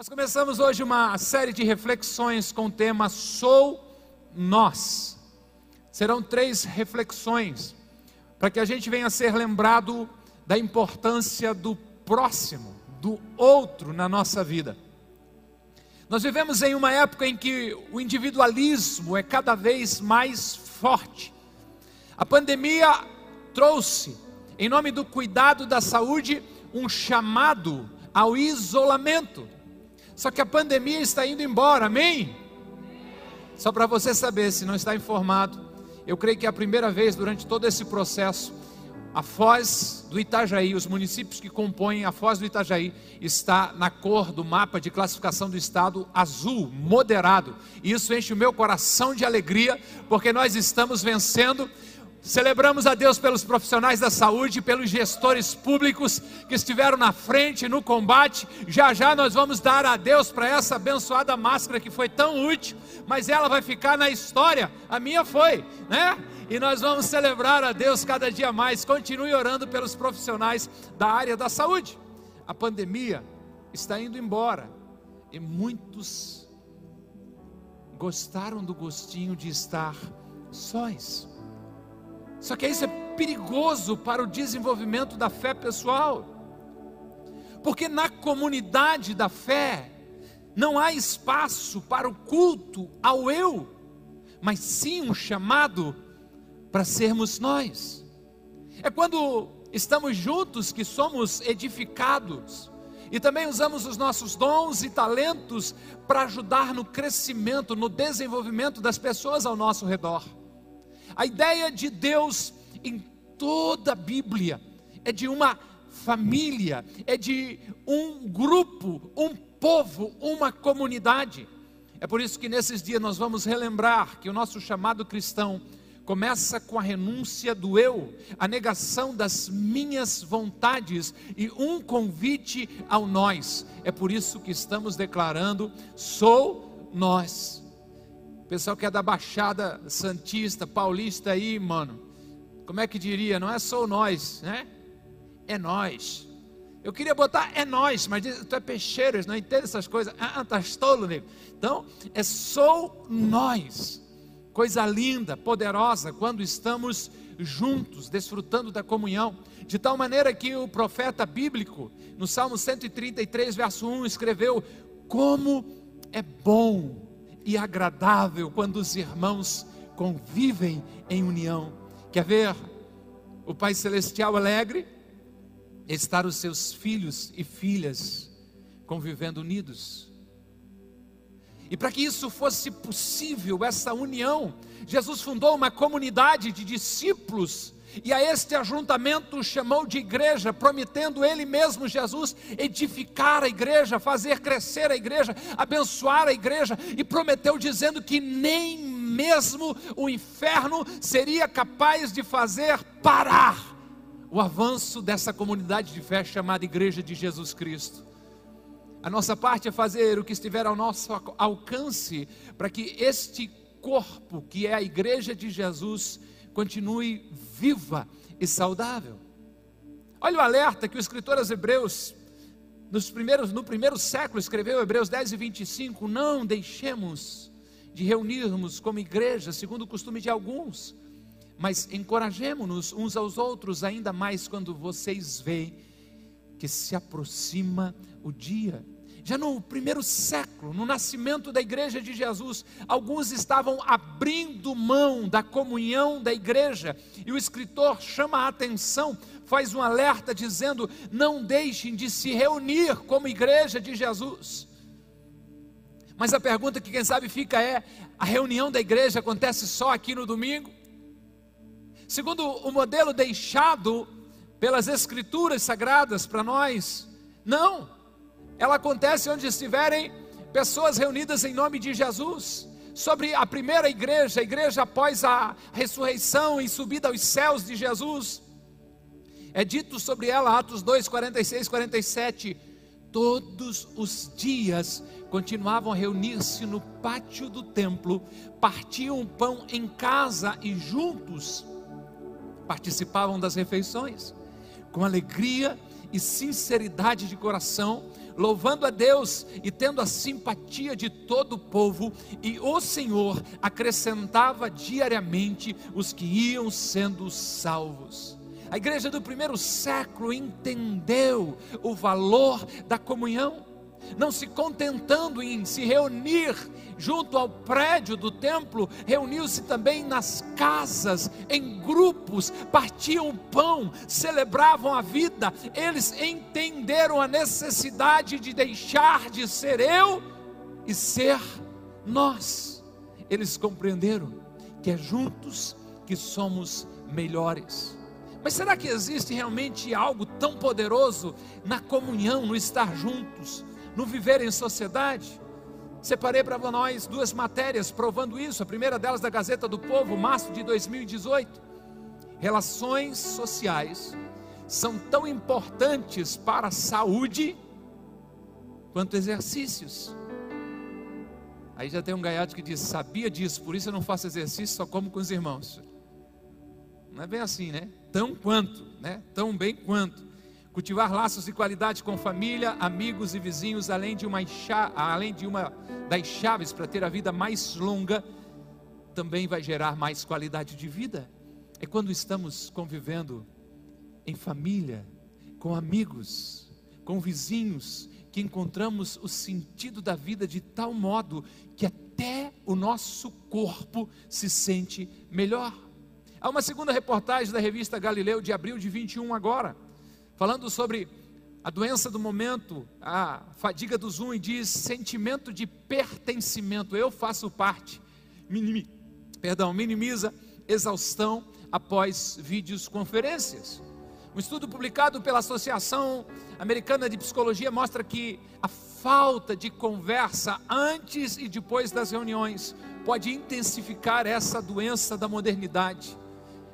Nós começamos hoje uma série de reflexões com o tema Sou Nós. Serão três reflexões para que a gente venha a ser lembrado da importância do próximo, do outro na nossa vida. Nós vivemos em uma época em que o individualismo é cada vez mais forte. A pandemia trouxe, em nome do cuidado da saúde, um chamado ao isolamento. Só que a pandemia está indo embora, amém? Só para você saber, se não está informado, eu creio que é a primeira vez durante todo esse processo, a Foz do Itajaí, os municípios que compõem a Foz do Itajaí, está na cor do mapa de classificação do estado azul, moderado. E isso enche o meu coração de alegria, porque nós estamos vencendo Celebramos a Deus pelos profissionais da saúde, pelos gestores públicos que estiveram na frente no combate. Já já nós vamos dar a Deus para essa abençoada máscara que foi tão útil, mas ela vai ficar na história. A minha foi, né? E nós vamos celebrar a Deus cada dia mais. Continue orando pelos profissionais da área da saúde. A pandemia está indo embora e muitos gostaram do gostinho de estar sós. Só que isso é perigoso para o desenvolvimento da fé pessoal. Porque na comunidade da fé não há espaço para o culto ao eu, mas sim um chamado para sermos nós. É quando estamos juntos que somos edificados e também usamos os nossos dons e talentos para ajudar no crescimento, no desenvolvimento das pessoas ao nosso redor. A ideia de Deus em toda a Bíblia é de uma família, é de um grupo, um povo, uma comunidade. É por isso que nesses dias nós vamos relembrar que o nosso chamado cristão começa com a renúncia do eu, a negação das minhas vontades e um convite ao nós. É por isso que estamos declarando: sou nós pessoal que é da Baixada Santista, Paulista aí, mano. Como é que diria? Não é só nós, né? É nós. Eu queria botar é nós, mas tu é peixeiro, não entende essas coisas. Ah, tá tolo, nego. Então, é sou nós. Coisa linda, poderosa, quando estamos juntos, desfrutando da comunhão. De tal maneira que o profeta bíblico, no Salmo 133, verso 1, escreveu: Como é bom e agradável quando os irmãos convivem em união. Quer ver o Pai Celestial alegre? Estar os seus filhos e filhas convivendo unidos. E para que isso fosse possível, essa união, Jesus fundou uma comunidade de discípulos e a este ajuntamento chamou de igreja, prometendo ele mesmo, Jesus, edificar a igreja, fazer crescer a igreja, abençoar a igreja, e prometeu dizendo que nem mesmo o inferno seria capaz de fazer parar o avanço dessa comunidade de fé chamada Igreja de Jesus Cristo. A nossa parte é fazer o que estiver ao nosso alcance para que este corpo, que é a Igreja de Jesus, continue viva e saudável. Olha o alerta que o escritor aos Hebreus, nos primeiros, no primeiro século, escreveu, Hebreus 10 e 25: Não deixemos de reunirmos como igreja, segundo o costume de alguns, mas encorajemos-nos uns aos outros, ainda mais quando vocês veem que se aproxima o dia já no primeiro século, no nascimento da igreja de Jesus, alguns estavam abrindo mão da comunhão da igreja, e o escritor chama a atenção, faz um alerta dizendo: não deixem de se reunir como igreja de Jesus. Mas a pergunta que quem sabe fica é: a reunião da igreja acontece só aqui no domingo? Segundo o modelo deixado pelas escrituras sagradas para nós, não ela acontece onde estiverem pessoas reunidas em nome de Jesus. Sobre a primeira igreja, a igreja após a ressurreição e subida aos céus de Jesus, é dito sobre ela, Atos 2, 46, 47, todos os dias continuavam a reunir-se no pátio do templo, partiam pão em casa e juntos participavam das refeições, com alegria e sinceridade de coração, louvando a Deus e tendo a simpatia de todo o povo, e o Senhor acrescentava diariamente os que iam sendo salvos. A igreja do primeiro século entendeu o valor da comunhão não se contentando em se reunir junto ao prédio do templo, reuniu-se também nas casas, em grupos, partiam o pão, celebravam a vida. Eles entenderam a necessidade de deixar de ser eu e ser nós. Eles compreenderam que é juntos que somos melhores. Mas será que existe realmente algo tão poderoso na comunhão, no estar juntos? No viver em sociedade. Separei para nós duas matérias provando isso. A primeira delas da Gazeta do Povo, março de 2018. Relações sociais são tão importantes para a saúde quanto exercícios. Aí já tem um gaiato que diz: Sabia disso, por isso eu não faço exercício, só como com os irmãos. Não é bem assim, né? Tão quanto, né? Tão bem quanto cultivar laços de qualidade com família, amigos e vizinhos, além de uma, além de uma das chaves para ter a vida mais longa, também vai gerar mais qualidade de vida. É quando estamos convivendo em família, com amigos, com vizinhos, que encontramos o sentido da vida de tal modo que até o nosso corpo se sente melhor. Há uma segunda reportagem da revista Galileu de abril de 21 agora falando sobre a doença do momento, a fadiga do zoom, e diz sentimento de pertencimento, eu faço parte, minimi, perdão, minimiza exaustão após vídeos conferências. Um estudo publicado pela Associação Americana de Psicologia mostra que a falta de conversa antes e depois das reuniões pode intensificar essa doença da modernidade.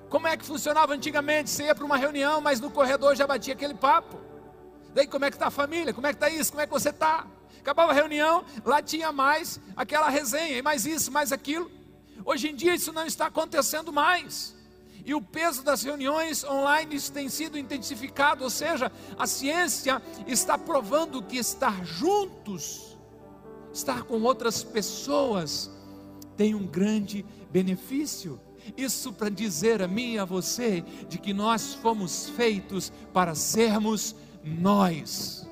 Como é que funcionava antigamente? Você ia para uma reunião, mas no corredor já batia aquele papo. Daí como é que está a família? Como é que está isso? Como é que você está? Acabava a reunião, lá tinha mais aquela resenha, e mais isso, mais aquilo. Hoje em dia isso não está acontecendo mais. E o peso das reuniões online tem sido intensificado, ou seja, a ciência está provando que estar juntos, estar com outras pessoas, tem um grande benefício. Isso para dizer a mim e a você de que nós fomos feitos para sermos nós.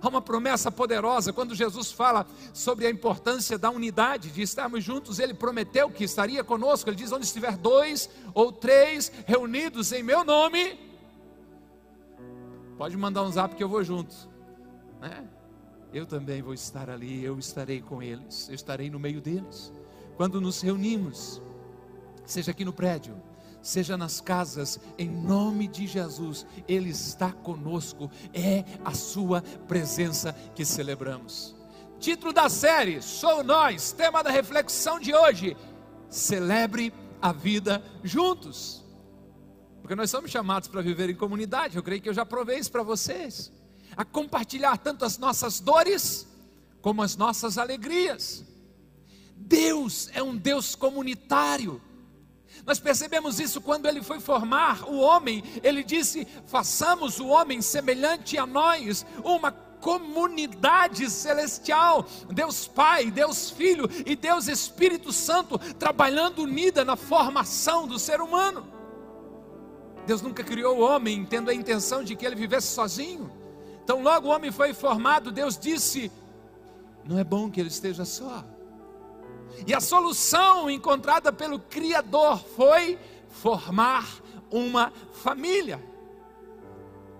Há uma promessa poderosa quando Jesus fala sobre a importância da unidade, de estarmos juntos. Ele prometeu que estaria conosco. Ele diz: onde estiver dois ou três reunidos em meu nome, pode mandar um zap que eu vou junto. Né? Eu também vou estar ali, eu estarei com eles, eu estarei no meio deles. Quando nos reunimos, seja aqui no prédio, seja nas casas, em nome de Jesus, Ele está conosco, é a Sua presença que celebramos. Título da série: Sou Nós, tema da reflexão de hoje: Celebre a vida juntos. Porque nós somos chamados para viver em comunidade, eu creio que eu já provei isso para vocês, a compartilhar tanto as nossas dores como as nossas alegrias. Deus é um Deus comunitário. Nós percebemos isso quando ele foi formar o homem. Ele disse: façamos o homem semelhante a nós, uma comunidade celestial. Deus Pai, Deus Filho e Deus Espírito Santo trabalhando unida na formação do ser humano. Deus nunca criou o homem tendo a intenção de que ele vivesse sozinho. Então, logo o homem foi formado, Deus disse: Não é bom que ele esteja só. E a solução encontrada pelo Criador foi formar uma família.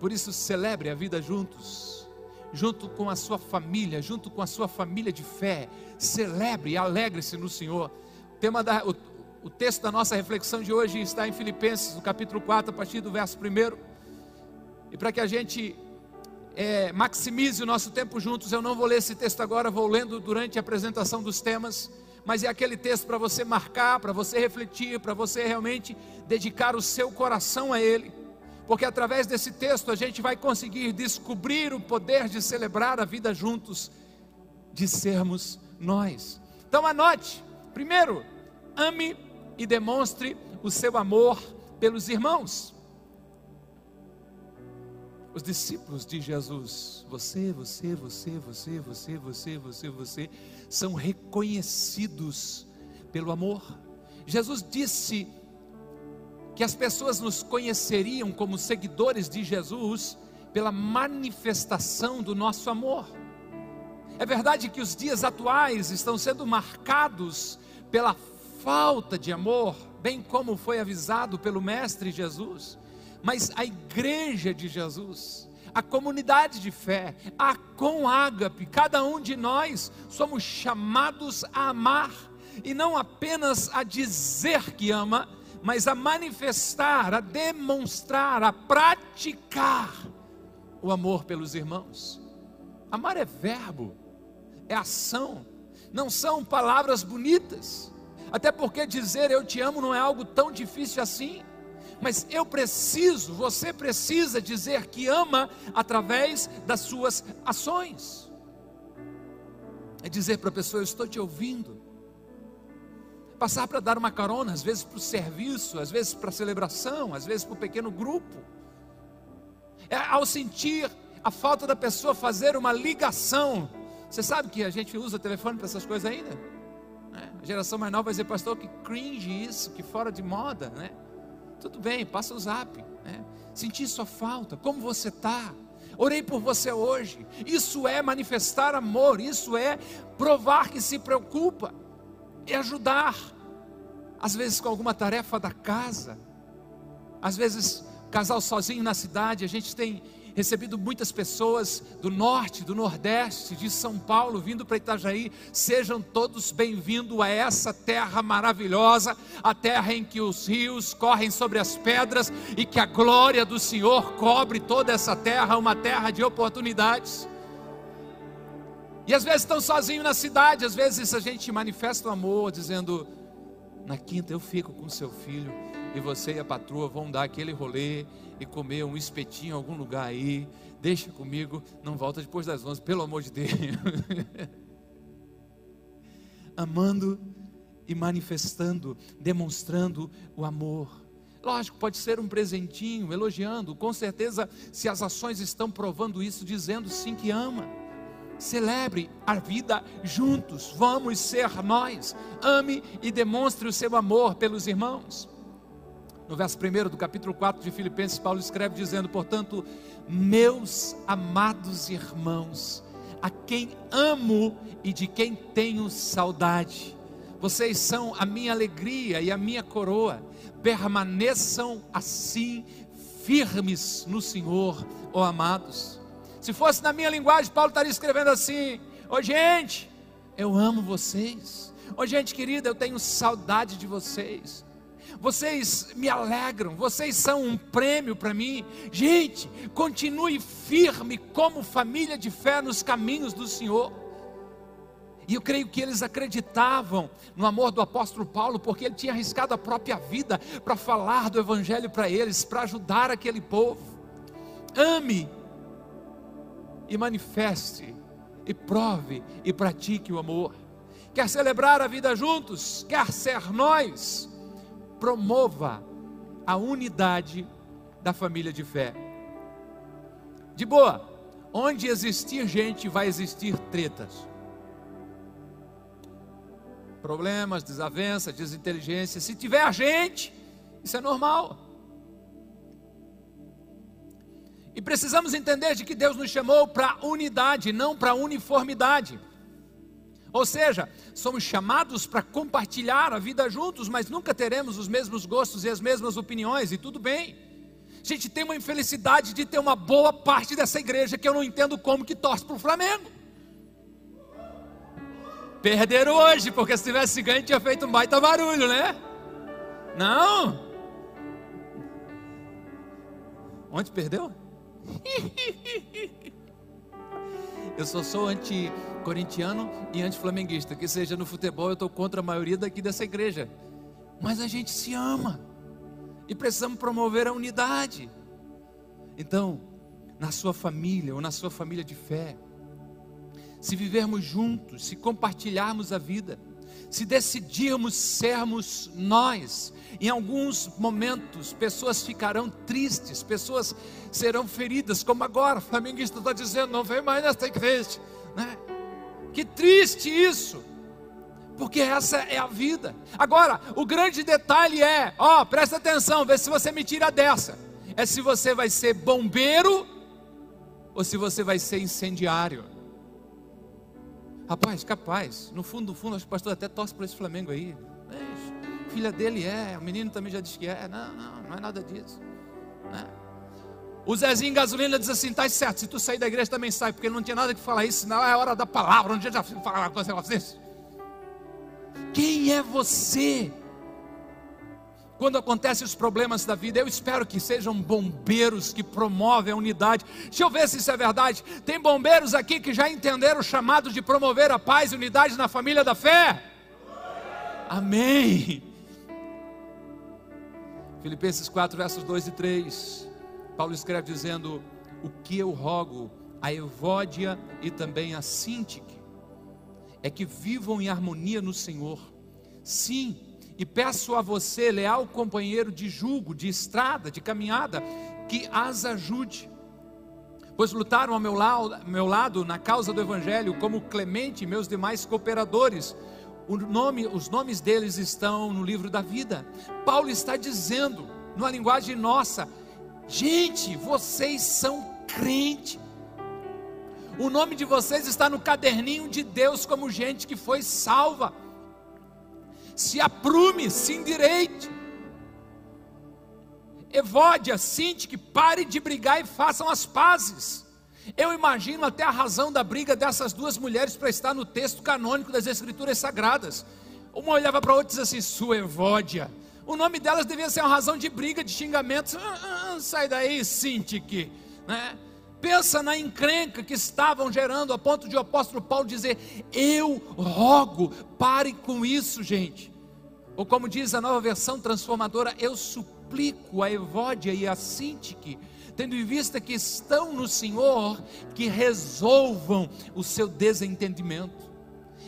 Por isso, celebre a vida juntos, junto com a sua família, junto com a sua família de fé. Celebre e alegre-se no Senhor. O, tema da, o, o texto da nossa reflexão de hoje está em Filipenses, no capítulo 4, a partir do verso 1. E para que a gente é, maximize o nosso tempo juntos, eu não vou ler esse texto agora, vou lendo durante a apresentação dos temas mas é aquele texto para você marcar, para você refletir, para você realmente dedicar o seu coração a ele. Porque através desse texto a gente vai conseguir descobrir o poder de celebrar a vida juntos, de sermos nós. Então anote: primeiro, ame e demonstre o seu amor pelos irmãos. Os discípulos de Jesus, você, você, você, você, você, você, você, você, são reconhecidos pelo amor. Jesus disse que as pessoas nos conheceriam como seguidores de Jesus pela manifestação do nosso amor. É verdade que os dias atuais estão sendo marcados pela falta de amor, bem como foi avisado pelo Mestre Jesus, mas a igreja de Jesus, a comunidade de fé, a com ágape, cada um de nós somos chamados a amar e não apenas a dizer que ama, mas a manifestar, a demonstrar, a praticar o amor pelos irmãos. Amar é verbo, é ação, não são palavras bonitas. Até porque dizer eu te amo não é algo tão difícil assim. Mas eu preciso, você precisa dizer que ama através das suas ações. É dizer para a pessoa: Eu estou te ouvindo. Passar para dar uma carona, às vezes para o serviço, às vezes para a celebração, às vezes para o pequeno grupo. É ao sentir a falta da pessoa fazer uma ligação. Você sabe que a gente usa telefone para essas coisas ainda? Né? A geração mais nova vai dizer, pastor, que cringe isso, que fora de moda, né? Tudo bem, passa o zap. Né? Senti sua falta, como você está? Orei por você hoje. Isso é manifestar amor, isso é provar que se preocupa e ajudar. Às vezes com alguma tarefa da casa, às vezes casal sozinho na cidade, a gente tem recebido muitas pessoas do norte, do nordeste, de São Paulo, vindo para Itajaí. Sejam todos bem-vindos a essa terra maravilhosa, a terra em que os rios correm sobre as pedras e que a glória do Senhor cobre toda essa terra, uma terra de oportunidades. E às vezes estão sozinhos na cidade, às vezes a gente manifesta o amor, dizendo: na quinta eu fico com seu filho e você e a patroa vão dar aquele rolê e comer um espetinho em algum lugar aí. Deixa comigo, não volta depois das 11, pelo amor de Deus. Amando e manifestando, demonstrando o amor. Lógico, pode ser um presentinho, elogiando, com certeza, se as ações estão provando isso, dizendo sim que ama. Celebre a vida juntos, vamos ser nós. Ame e demonstre o seu amor pelos irmãos. No verso 1 do capítulo 4 de Filipenses, Paulo escreve dizendo: Portanto, meus amados irmãos, a quem amo e de quem tenho saudade, vocês são a minha alegria e a minha coroa, permaneçam assim firmes no Senhor, ó amados. Se fosse na minha linguagem, Paulo estaria escrevendo assim: Ô gente, eu amo vocês. Ô gente querida, eu tenho saudade de vocês vocês me alegram, vocês são um prêmio para mim. Gente, continue firme como família de fé nos caminhos do Senhor. E eu creio que eles acreditavam no amor do apóstolo Paulo, porque ele tinha arriscado a própria vida para falar do Evangelho para eles, para ajudar aquele povo. Ame e manifeste, e prove e pratique o amor. Quer celebrar a vida juntos? Quer ser nós? Promova a unidade da família de fé. De boa, onde existir gente, vai existir tretas. Problemas, desavenças, desinteligência. Se tiver gente, isso é normal. E precisamos entender de que Deus nos chamou para unidade, não para uniformidade. Ou seja, somos chamados para compartilhar a vida juntos, mas nunca teremos os mesmos gostos e as mesmas opiniões, e tudo bem. A gente tem uma infelicidade de ter uma boa parte dessa igreja que eu não entendo como que torce para o Flamengo. Perderam hoje, porque se tivesse ganho tinha feito um baita barulho, né? Não. Onde perdeu? Eu só sou anti-corintiano e anti-flamenguista. Que seja no futebol, eu estou contra a maioria daqui dessa igreja. Mas a gente se ama. E precisamos promover a unidade. Então, na sua família ou na sua família de fé, se vivermos juntos, se compartilharmos a vida, se decidirmos sermos nós. Em alguns momentos, pessoas ficarão tristes, pessoas serão feridas, como agora. O flamenguista está dizendo: não vem mais nesta igreja. Né? Que triste isso, porque essa é a vida. Agora, o grande detalhe é: ó, presta atenção, vê se você me tira dessa. É se você vai ser bombeiro ou se você vai ser incendiário. Rapaz, capaz. No fundo, no fundo, o pastor até torce para esse Flamengo aí. É, filha dele é, o menino também já disse que é. Não, não, não é nada disso. Né? O Zezinho Gasolina diz assim: tá certo, se tu sair da igreja também sai, porque não tinha nada que falar isso, senão é hora da palavra, não tinha já falar com negócio desse. Quem é você? Quando acontecem os problemas da vida, eu espero que sejam bombeiros que promovem a unidade. Deixa eu ver se isso é verdade. Tem bombeiros aqui que já entenderam o chamado de promover a paz e unidade na família da fé? Amém. Filipenses 4, versos 2 e 3. Paulo escreve dizendo: O que eu rogo a Evódia e também a Sintique é que vivam em harmonia no Senhor. Sim, e peço a você, leal companheiro de julgo, de estrada, de caminhada, que as ajude. Pois lutaram ao meu lado, meu lado na causa do Evangelho, como Clemente e meus demais cooperadores. Nome, os nomes deles estão no livro da vida. Paulo está dizendo, numa linguagem nossa, gente, vocês são crente. O nome de vocês está no caderninho de Deus como gente que foi salva se aprume, se endireite. Evódia, sinte que pare de brigar e façam as pazes. Eu imagino até a razão da briga dessas duas mulheres para estar no texto canônico das Escrituras Sagradas. Uma olhava para a outra e dizia assim: Sua Evódia. O nome delas devia ser uma razão de briga, de xingamentos. Ah, ah, ah sai daí, Sintique. Né? Pensa na encrenca que estavam gerando, a ponto de o apóstolo Paulo dizer: Eu rogo, pare com isso, gente. Ou como diz a nova versão transformadora, eu suplico a Evódia e a Sintique, tendo em vista que estão no Senhor, que resolvam o seu desentendimento.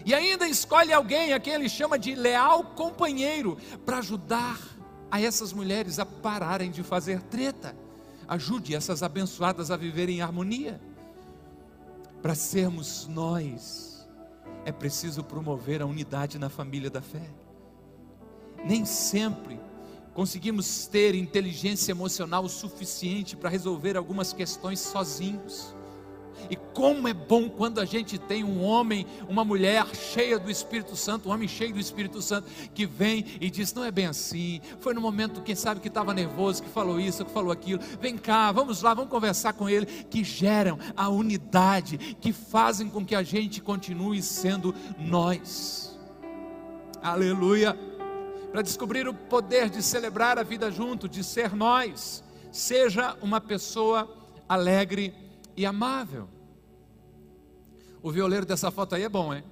E ainda escolhe alguém a quem ele chama de leal companheiro, para ajudar a essas mulheres a pararem de fazer treta ajude essas abençoadas a viverem em harmonia. Para sermos nós, é preciso promover a unidade na família da fé. Nem sempre conseguimos ter inteligência emocional suficiente para resolver algumas questões sozinhos. E como é bom quando a gente tem um homem, uma mulher cheia do Espírito Santo, um homem cheio do Espírito Santo, que vem e diz: não é bem assim. Foi no momento, quem sabe, que estava nervoso, que falou isso, que falou aquilo. Vem cá, vamos lá, vamos conversar com ele. Que geram a unidade, que fazem com que a gente continue sendo nós. Aleluia. Para descobrir o poder de celebrar a vida junto, de ser nós, seja uma pessoa alegre e amável. O violeiro dessa foto aí é bom, hein?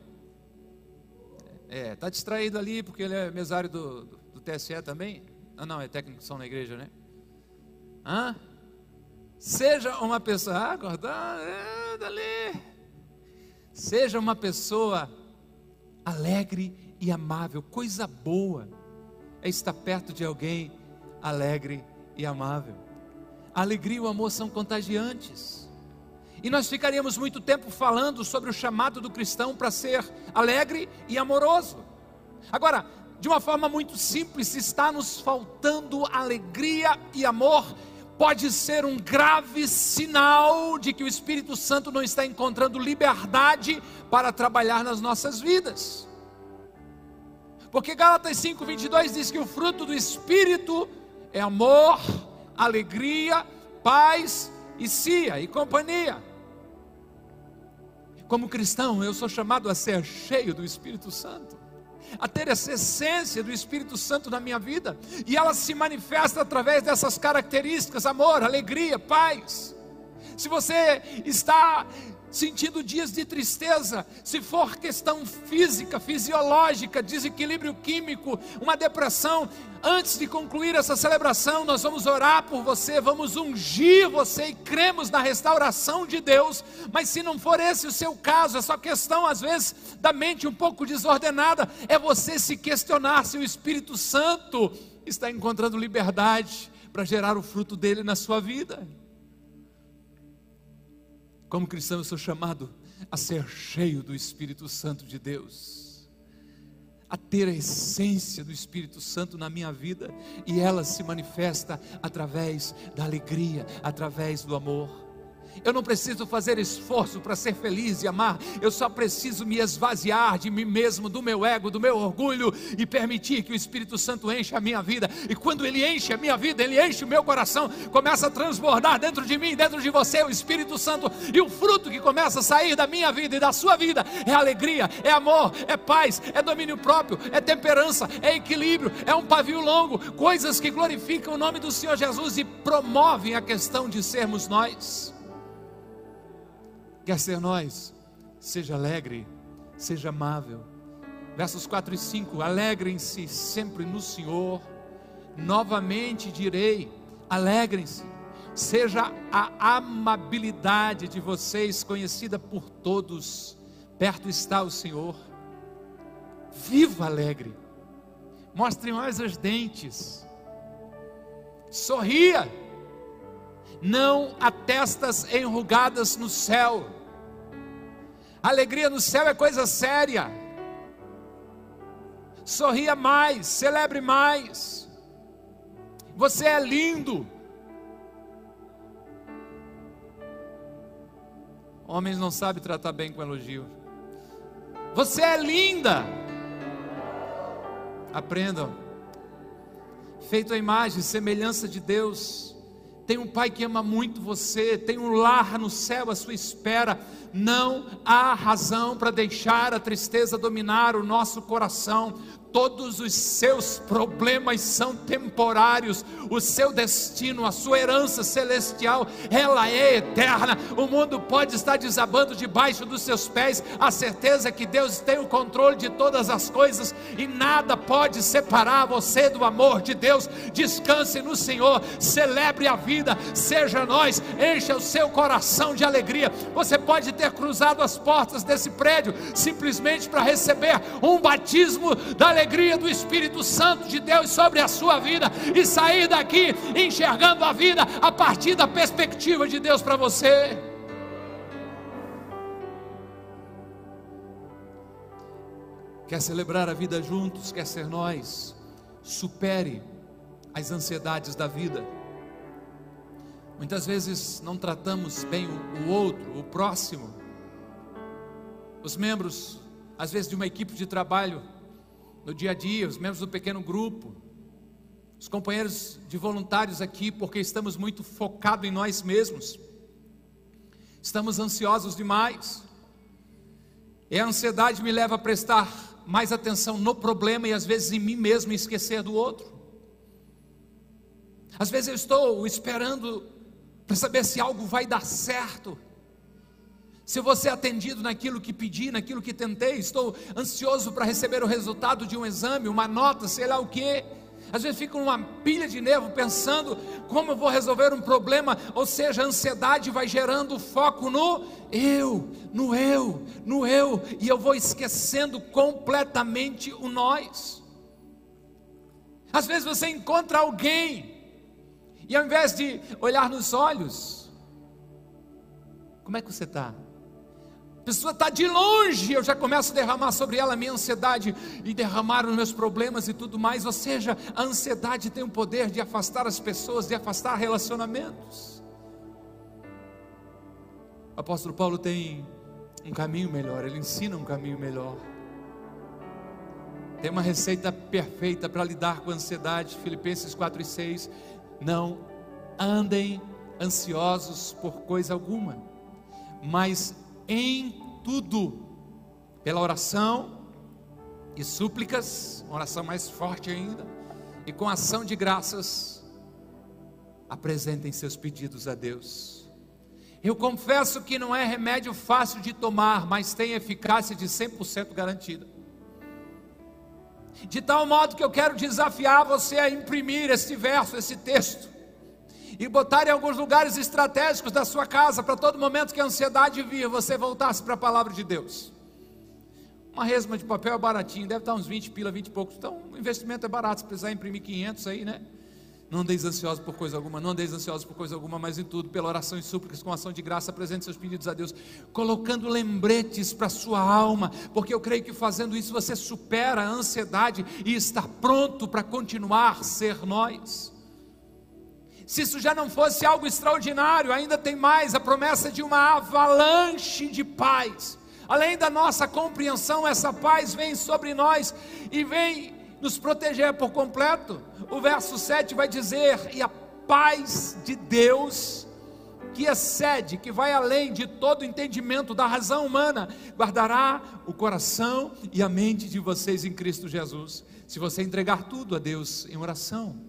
É, tá distraído ali porque ele é mesário do, do, do TSE também. Ah, não, é técnico de som na igreja, né? Hã? Seja uma pessoa, ah, Gordão, é, dali. Seja uma pessoa alegre e amável. Coisa boa é estar perto de alguém alegre e amável. A alegria e o amor são contagiantes. E nós ficaríamos muito tempo falando sobre o chamado do cristão para ser alegre e amoroso. Agora, de uma forma muito simples, se está nos faltando alegria e amor, pode ser um grave sinal de que o Espírito Santo não está encontrando liberdade para trabalhar nas nossas vidas. Porque Gálatas 5:22 diz que o fruto do Espírito é amor, alegria, paz, e cia e companhia. Como cristão, eu sou chamado a ser cheio do Espírito Santo, a ter essa essência do Espírito Santo na minha vida, e ela se manifesta através dessas características: amor, alegria, paz. Se você está sentindo dias de tristeza, se for questão física, fisiológica, desequilíbrio químico, uma depressão, antes de concluir essa celebração, nós vamos orar por você, vamos ungir você e cremos na restauração de Deus. Mas se não for esse o seu caso, essa questão às vezes da mente um pouco desordenada, é você se questionar se o Espírito Santo está encontrando liberdade para gerar o fruto dele na sua vida. Como cristão, eu sou chamado a ser cheio do Espírito Santo de Deus, a ter a essência do Espírito Santo na minha vida, e ela se manifesta através da alegria, através do amor. Eu não preciso fazer esforço para ser feliz e amar. Eu só preciso me esvaziar de mim mesmo, do meu ego, do meu orgulho e permitir que o Espírito Santo encha a minha vida. E quando ele enche a minha vida, ele enche o meu coração, começa a transbordar dentro de mim, dentro de você, o Espírito Santo. E o fruto que começa a sair da minha vida e da sua vida é alegria, é amor, é paz, é domínio próprio, é temperança, é equilíbrio, é um pavio longo, coisas que glorificam o nome do Senhor Jesus e promovem a questão de sermos nós. Quer ser nós? Seja alegre, seja amável. Versos 4 e 5: Alegrem-se sempre no Senhor. Novamente direi: alegrem-se. Seja a amabilidade de vocês conhecida por todos. Perto está o Senhor. Viva alegre. Mostre mais os dentes. Sorria. Não há testas enrugadas no céu Alegria no céu é coisa séria. Sorria mais, celebre mais. Você é lindo. Homens não sabem tratar bem com elogio. Você é linda. Aprendam. Feito a imagem semelhança de Deus. Tem um pai que ama muito você, tem um lar no céu à sua espera. Não há razão para deixar a tristeza dominar o nosso coração todos os seus problemas são temporários, o seu destino, a sua herança celestial, ela é eterna. O mundo pode estar desabando debaixo dos seus pés, a certeza é que Deus tem o controle de todas as coisas e nada pode separar você do amor de Deus. Descanse no Senhor, celebre a vida, seja nós, encha o seu coração de alegria. Você pode ter cruzado as portas desse prédio simplesmente para receber um batismo da alegria alegria do Espírito Santo de Deus sobre a sua vida e sair daqui enxergando a vida a partir da perspectiva de Deus para você. Quer celebrar a vida juntos? Quer ser nós? Supere as ansiedades da vida. Muitas vezes não tratamos bem o, outro, o próximo. Os membros, às vezes, de uma equipe de trabalho, no dia a dia, os membros do pequeno grupo, os companheiros de voluntários aqui, porque estamos muito focados em nós mesmos, estamos ansiosos demais, e a ansiedade me leva a prestar mais atenção no problema e às vezes em mim mesmo e esquecer do outro. Às vezes eu estou esperando para saber se algo vai dar certo se você é atendido naquilo que pedi, naquilo que tentei, estou ansioso para receber o resultado de um exame, uma nota, sei lá o que. Às vezes fico numa pilha de nervo pensando como eu vou resolver um problema, ou seja, a ansiedade vai gerando foco no eu, no eu, no eu, e eu vou esquecendo completamente o nós. Às vezes você encontra alguém, e ao invés de olhar nos olhos, como é que você está? Pessoa está de longe, eu já começo a derramar sobre ela a minha ansiedade e derramar os meus problemas e tudo mais. Ou seja, a ansiedade tem o poder de afastar as pessoas, de afastar relacionamentos. O apóstolo Paulo tem um caminho melhor, ele ensina um caminho melhor. Tem uma receita perfeita para lidar com a ansiedade, Filipenses 4 e 6. Não andem ansiosos por coisa alguma, mas em tudo, pela oração e súplicas, oração mais forte ainda, e com ação de graças, apresentem seus pedidos a Deus. Eu confesso que não é remédio fácil de tomar, mas tem eficácia de 100% garantida. De tal modo que eu quero desafiar você a imprimir esse verso, esse texto, e botar em alguns lugares estratégicos da sua casa, para todo momento que a ansiedade vir, você voltasse para a palavra de Deus. Uma resma de papel é baratinho, deve estar uns 20 pila, 20 e poucos. Então, o investimento é barato, se precisar imprimir 500 aí, né? Não andeis ansiosos por coisa alguma, não andeis ansiosos por coisa alguma, mas em tudo, pela oração e súplicas, com ação de graça, apresente seus pedidos a Deus, colocando lembretes para a sua alma, porque eu creio que fazendo isso você supera a ansiedade e está pronto para continuar ser nós. Se isso já não fosse algo extraordinário, ainda tem mais a promessa de uma avalanche de paz. Além da nossa compreensão, essa paz vem sobre nós e vem nos proteger por completo. O verso 7 vai dizer: E a paz de Deus, que excede, que vai além de todo entendimento da razão humana, guardará o coração e a mente de vocês em Cristo Jesus. Se você entregar tudo a Deus em oração,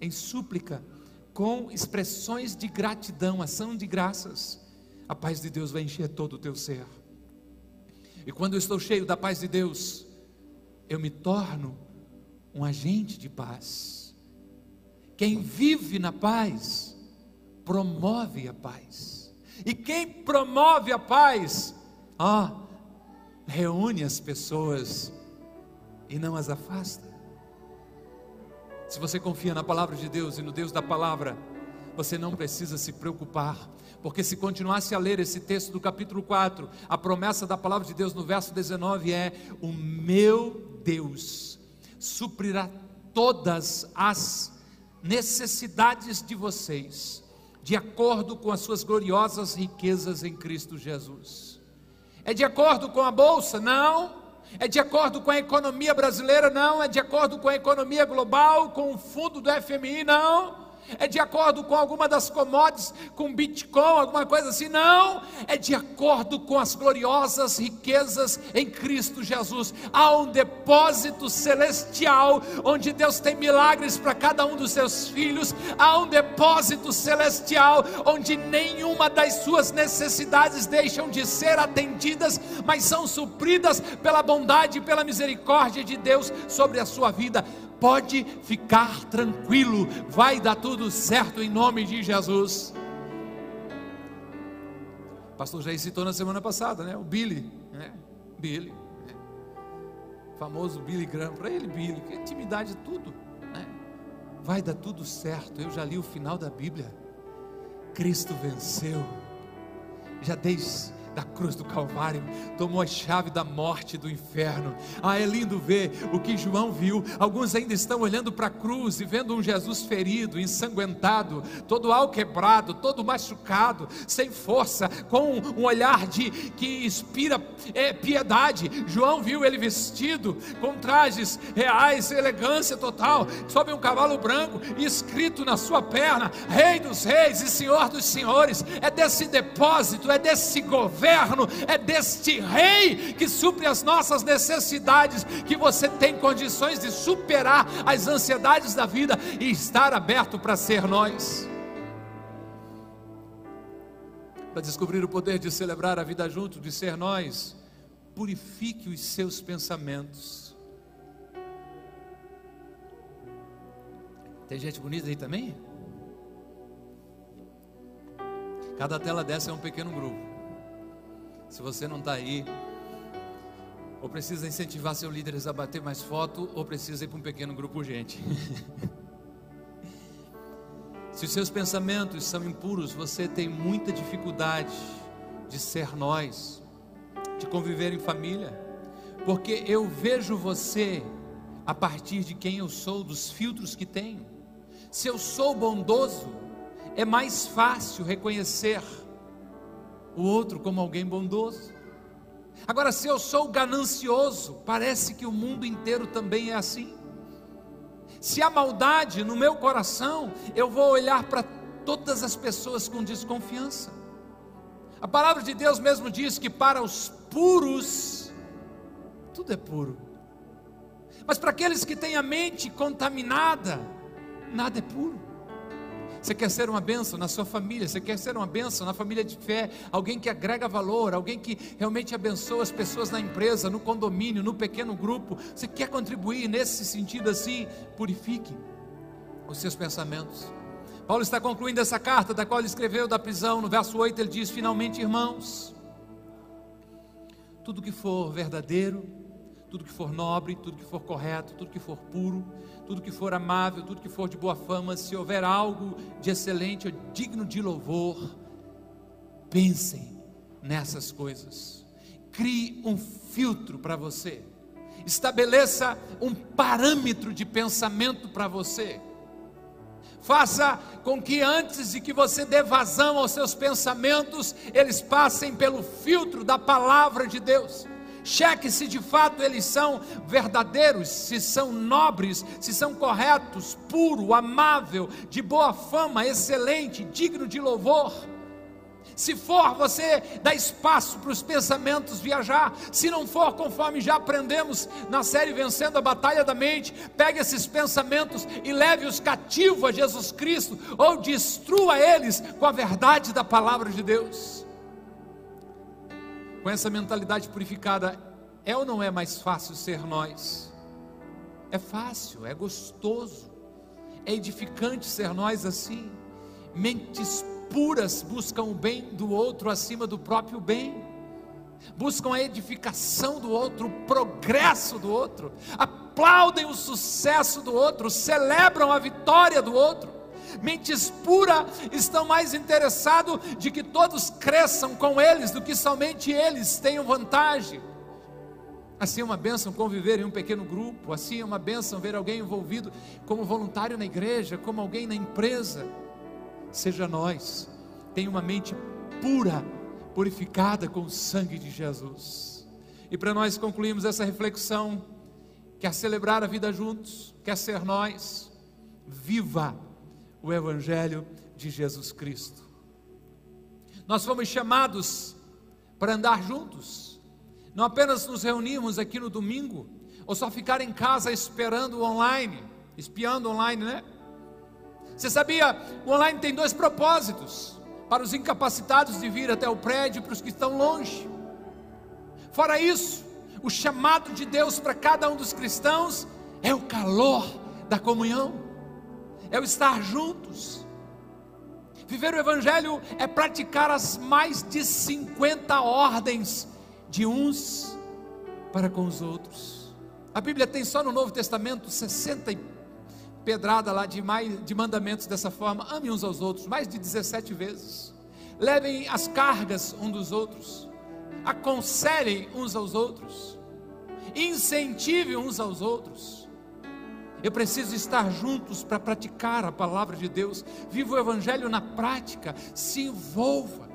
em súplica, com expressões de gratidão, ação de graças, a paz de Deus vai encher todo o teu ser. E quando eu estou cheio da paz de Deus, eu me torno um agente de paz. Quem vive na paz, promove a paz. E quem promove a paz, reúne as pessoas e não as afasta. Se você confia na palavra de Deus e no Deus da palavra, você não precisa se preocupar, porque se continuasse a ler esse texto do capítulo 4, a promessa da palavra de Deus no verso 19 é: O meu Deus suprirá todas as necessidades de vocês, de acordo com as suas gloriosas riquezas em Cristo Jesus. É de acordo com a bolsa? Não. É de acordo com a economia brasileira? Não. É de acordo com a economia global, com o fundo do FMI? Não é de acordo com alguma das commodities, com Bitcoin, alguma coisa assim. Não, é de acordo com as gloriosas riquezas em Cristo Jesus. Há um depósito celestial, onde Deus tem milagres para cada um dos seus filhos. Há um depósito celestial, onde nenhuma das suas necessidades deixam de ser atendidas, mas são supridas pela bondade e pela misericórdia de Deus sobre a sua vida pode ficar tranquilo, vai dar tudo certo em nome de Jesus. O pastor Jair citou na semana passada, né? O Billy, né? Billy, né? famoso Billy Graham, para ele Billy, que intimidade tudo, né? Vai dar tudo certo. Eu já li o final da Bíblia. Cristo venceu. Já desde da cruz do Calvário, tomou a chave da morte do inferno. Ah, é lindo ver o que João viu. Alguns ainda estão olhando para a cruz e vendo um Jesus ferido, ensanguentado, todo alquebrado, todo machucado, sem força, com um olhar de que inspira é, piedade. João viu ele vestido com trajes reais, elegância total, sob um cavalo branco, escrito na sua perna: Rei dos Reis e Senhor dos Senhores. É desse depósito, é desse governo é deste rei que supre as nossas necessidades, que você tem condições de superar as ansiedades da vida e estar aberto para ser nós. Para descobrir o poder de celebrar a vida junto, de ser nós, purifique os seus pensamentos. Tem gente bonita aí também? Cada tela dessa é um pequeno grupo. Se você não está aí, ou precisa incentivar seus líderes a bater mais foto, ou precisa ir para um pequeno grupo gente. Se os seus pensamentos são impuros, você tem muita dificuldade de ser nós, de conviver em família, porque eu vejo você a partir de quem eu sou, dos filtros que tenho. Se eu sou bondoso, é mais fácil reconhecer o outro como alguém bondoso. Agora, se eu sou ganancioso, parece que o mundo inteiro também é assim. Se há maldade no meu coração, eu vou olhar para todas as pessoas com desconfiança. A palavra de Deus mesmo diz que para os puros, tudo é puro. Mas para aqueles que têm a mente contaminada, nada é puro. Você quer ser uma bênção na sua família, você quer ser uma bênção na família de fé, alguém que agrega valor, alguém que realmente abençoa as pessoas na empresa, no condomínio, no pequeno grupo. Você quer contribuir nesse sentido assim? Purifique os seus pensamentos. Paulo está concluindo essa carta, da qual ele escreveu da prisão, no verso 8 ele diz: Finalmente, irmãos, tudo que for verdadeiro, tudo que for nobre, tudo que for correto, tudo que for puro, tudo que for amável, tudo que for de boa fama, se houver algo de excelente ou digno de louvor, pensem nessas coisas. Crie um filtro para você. Estabeleça um parâmetro de pensamento para você. Faça com que antes de que você dê vazão aos seus pensamentos, eles passem pelo filtro da palavra de Deus. Cheque se de fato eles são verdadeiros, se são nobres, se são corretos, puro, amável, de boa fama, excelente, digno de louvor. Se for, você dá espaço para os pensamentos viajar. Se não for, conforme já aprendemos na série Vencendo a Batalha da Mente, pegue esses pensamentos e leve-os cativos a Jesus Cristo, ou destrua eles com a verdade da palavra de Deus com essa mentalidade purificada, é ou não é mais fácil ser nós? É fácil, é gostoso, é edificante ser nós assim. Mentes puras buscam o bem do outro acima do próprio bem, buscam a edificação do outro, o progresso do outro, aplaudem o sucesso do outro, celebram a vitória do outro mentes puras estão mais interessados de que todos cresçam com eles do que somente eles tenham vantagem. Assim é uma bênção conviver em um pequeno grupo, assim é uma bênção ver alguém envolvido como voluntário na igreja, como alguém na empresa. Seja nós, tenha uma mente pura, purificada com o sangue de Jesus. E para nós concluirmos essa reflexão, quer celebrar a vida juntos, quer ser nós, viva o Evangelho de Jesus Cristo. Nós fomos chamados para andar juntos, não apenas nos reunirmos aqui no domingo, ou só ficar em casa esperando online, espiando online, né? Você sabia, o online tem dois propósitos: para os incapacitados de vir até o prédio, para os que estão longe. Fora isso, o chamado de Deus para cada um dos cristãos é o calor da comunhão é o estar juntos. Viver o Evangelho é praticar as mais de 50 ordens de uns para com os outros. A Bíblia tem só no Novo Testamento 60 pedrada lá de, mais, de mandamentos dessa forma. Ame uns aos outros, mais de 17 vezes. Levem as cargas uns dos outros. Aconselhem uns aos outros. Incentivem uns aos outros eu preciso estar juntos para praticar a palavra de Deus. Viva o Evangelho na prática, se envolva.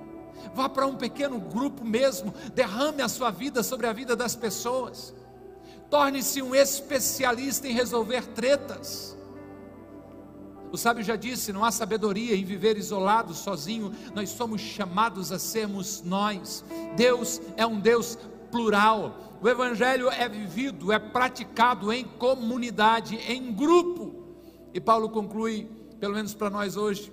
Vá para um pequeno grupo mesmo, derrame a sua vida sobre a vida das pessoas. Torne-se um especialista em resolver tretas. O sábio já disse: não há sabedoria em viver isolado, sozinho, nós somos chamados a sermos nós. Deus é um Deus plural. O Evangelho é vivido, é praticado em comunidade, em grupo. E Paulo conclui, pelo menos para nós hoje,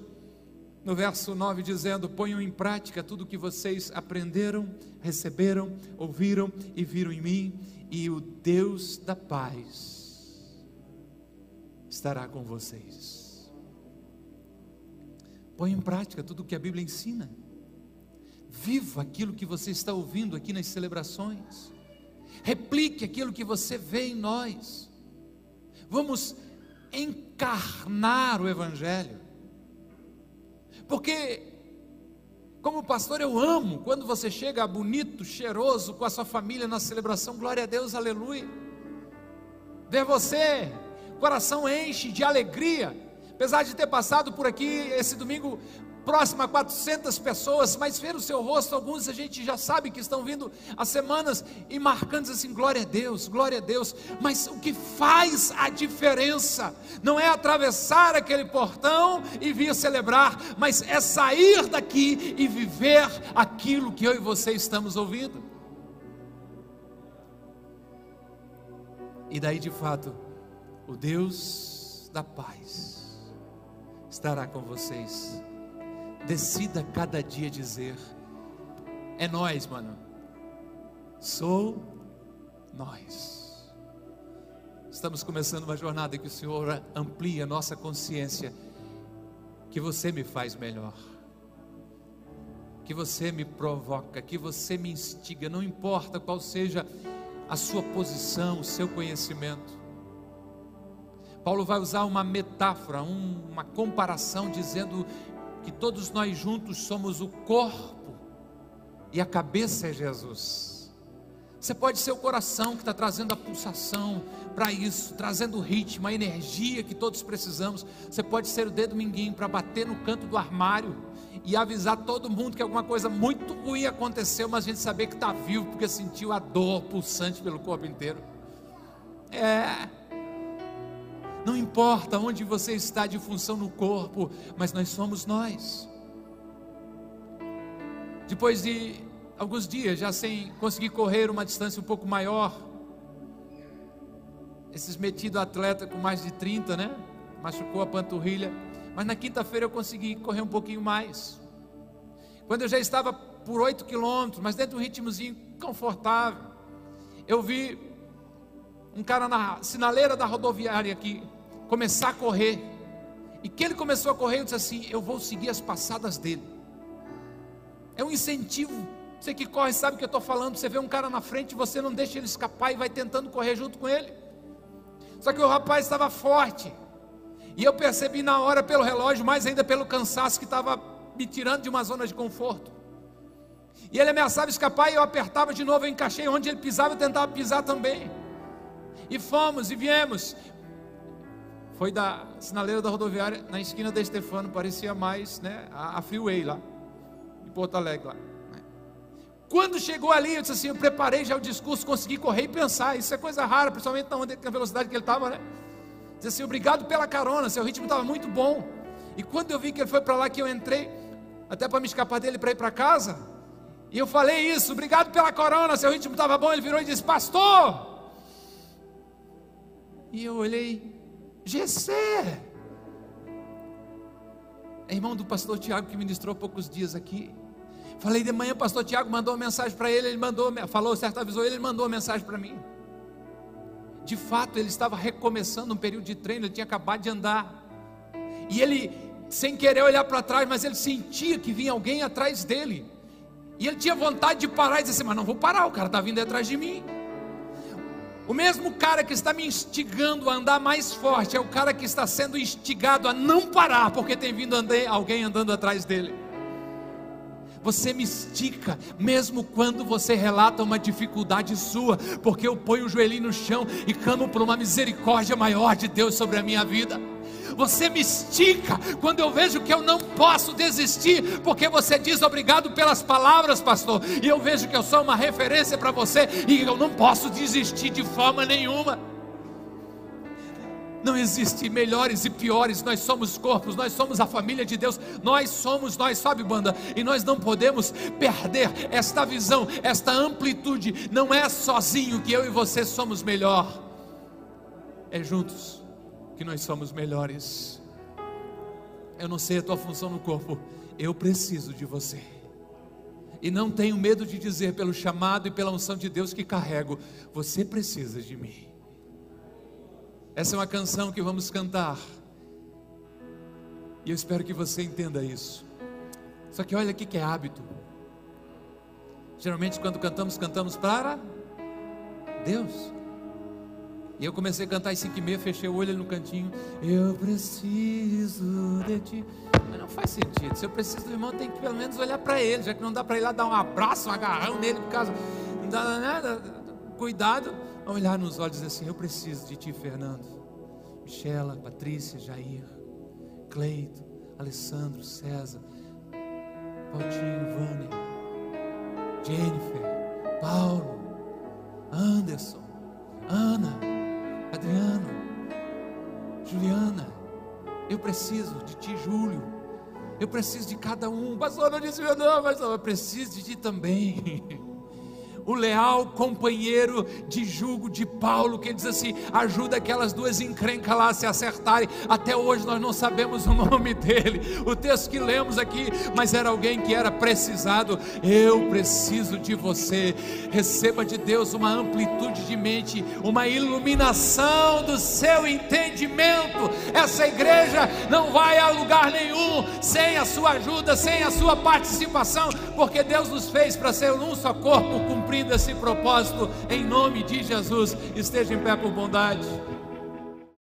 no verso 9, dizendo: Ponham em prática tudo o que vocês aprenderam, receberam, ouviram e viram em mim, e o Deus da paz estará com vocês. Ponham em prática tudo o que a Bíblia ensina. Viva aquilo que você está ouvindo aqui nas celebrações. Replique aquilo que você vê em nós. Vamos encarnar o Evangelho. Porque, como pastor, eu amo quando você chega bonito, cheiroso, com a sua família na celebração. Glória a Deus, aleluia. Ver você, coração enche de alegria. Apesar de ter passado por aqui esse domingo próximo a 400 pessoas, mas ver o seu rosto, alguns a gente já sabe que estão vindo há semanas e marcando assim: glória a Deus, glória a Deus. Mas o que faz a diferença não é atravessar aquele portão e vir celebrar, mas é sair daqui e viver aquilo que eu e você estamos ouvindo. E daí de fato, o Deus da paz estará com vocês. Decida cada dia dizer: é nós, mano. Sou nós. Estamos começando uma jornada que o Senhor amplia nossa consciência, que você me faz melhor, que você me provoca, que você me instiga, não importa qual seja a sua posição, o seu conhecimento. Paulo vai usar uma metáfora, um, uma comparação, dizendo que todos nós juntos somos o corpo e a cabeça é Jesus. Você pode ser o coração que está trazendo a pulsação para isso, trazendo o ritmo, a energia que todos precisamos. Você pode ser o dedo minguinho para bater no canto do armário e avisar todo mundo que alguma coisa muito ruim aconteceu, mas a gente saber que está vivo porque sentiu a dor pulsante pelo corpo inteiro. É. Não importa onde você está de função no corpo, mas nós somos nós. Depois de alguns dias, já sem conseguir correr uma distância um pouco maior, esses metido atleta com mais de 30, né? Machucou a panturrilha. Mas na quinta-feira eu consegui correr um pouquinho mais. Quando eu já estava por 8 quilômetros, mas dentro de um ritmozinho confortável, eu vi um cara na sinaleira da rodoviária aqui começar a correr. E que ele começou a correr, eu disse assim: Eu vou seguir as passadas dele. É um incentivo. Você que corre sabe o que eu estou falando. Você vê um cara na frente, você não deixa ele escapar e vai tentando correr junto com ele. Só que o rapaz estava forte. E eu percebi na hora pelo relógio, mais ainda pelo cansaço que estava me tirando de uma zona de conforto. E ele ameaçava escapar e eu apertava de novo, eu encaixei onde ele pisava, eu tentava pisar também. E fomos e viemos. Foi da sinaleira da rodoviária, na esquina da Estefano, parecia mais né, a, a Freeway lá, em Porto Alegre lá. Né. Quando chegou ali, eu disse assim: eu preparei já o discurso, consegui correr e pensar. Isso é coisa rara, principalmente na velocidade que ele estava, né? Disse assim: obrigado pela carona, seu ritmo estava muito bom. E quando eu vi que ele foi para lá, que eu entrei, até para me escapar dele para ir para casa. E eu falei isso, obrigado pela corona, seu ritmo estava bom. Ele virou e disse, pastor. E eu olhei, GC, é irmão do pastor Tiago que ministrou poucos dias aqui. Falei de manhã, o pastor Tiago mandou uma mensagem para ele, ele mandou, falou, certo, avisou ele, ele mandou uma mensagem para mim. De fato, ele estava recomeçando um período de treino, ele tinha acabado de andar. E ele sem querer olhar para trás, mas ele sentia que vinha alguém atrás dele. E ele tinha vontade de parar e dizer assim: Mas não vou parar, o cara está vindo atrás de mim. O mesmo cara que está me instigando a andar mais forte é o cara que está sendo instigado a não parar, porque tem vindo alguém andando atrás dele. Você me estica, mesmo quando você relata uma dificuldade sua, porque eu ponho o joelhinho no chão e clamo por uma misericórdia maior de Deus sobre a minha vida. Você me estica quando eu vejo que eu não posso desistir, porque você diz obrigado pelas palavras, pastor, e eu vejo que eu sou uma referência para você e eu não posso desistir de forma nenhuma. Não existe melhores e piores, nós somos corpos, nós somos a família de Deus, nós somos nós, sabe, banda? E nós não podemos perder esta visão, esta amplitude. Não é sozinho que eu e você somos melhor, é juntos que nós somos melhores. Eu não sei a tua função no corpo, eu preciso de você. E não tenho medo de dizer, pelo chamado e pela unção de Deus que carrego, você precisa de mim. Essa é uma canção que vamos cantar. E eu espero que você entenda isso. Só que olha aqui que é hábito. Geralmente, quando cantamos, cantamos para Deus. E eu comecei a cantar às 5 e meia, fechei o olho no cantinho. Eu preciso de ti. Mas não faz sentido. Se eu preciso do irmão, tem que pelo menos olhar para ele, já que não dá para ir lá dar um abraço, um agarrão nele, por causa. Não dá nada. Cuidado, olhar nos olhos e dizer assim: Eu preciso de ti, Fernando. Michela, Patrícia, Jair, Cleito, Alessandro, César, Paulinho, Vânia, Jennifer, Paulo, Anderson, Ana. Adriano, Juliana, eu preciso de ti, Júlio. Eu preciso de cada um. Pastor, não disse meu nome, mas eu preciso de ti também. o leal companheiro de jugo de Paulo, que diz assim: ajuda aquelas duas encrencas lá a se acertarem. Até hoje nós não sabemos o nome dele, o texto que lemos aqui, mas era alguém que era precisado. Eu preciso de você. Receba de Deus uma amplitude de mente, uma iluminação do seu entendimento. Essa igreja não vai a lugar nenhum sem a sua ajuda, sem a sua participação, porque Deus nos fez para ser um só corpo cumprindo esse propósito em nome de Jesus. Esteja em pé por bondade.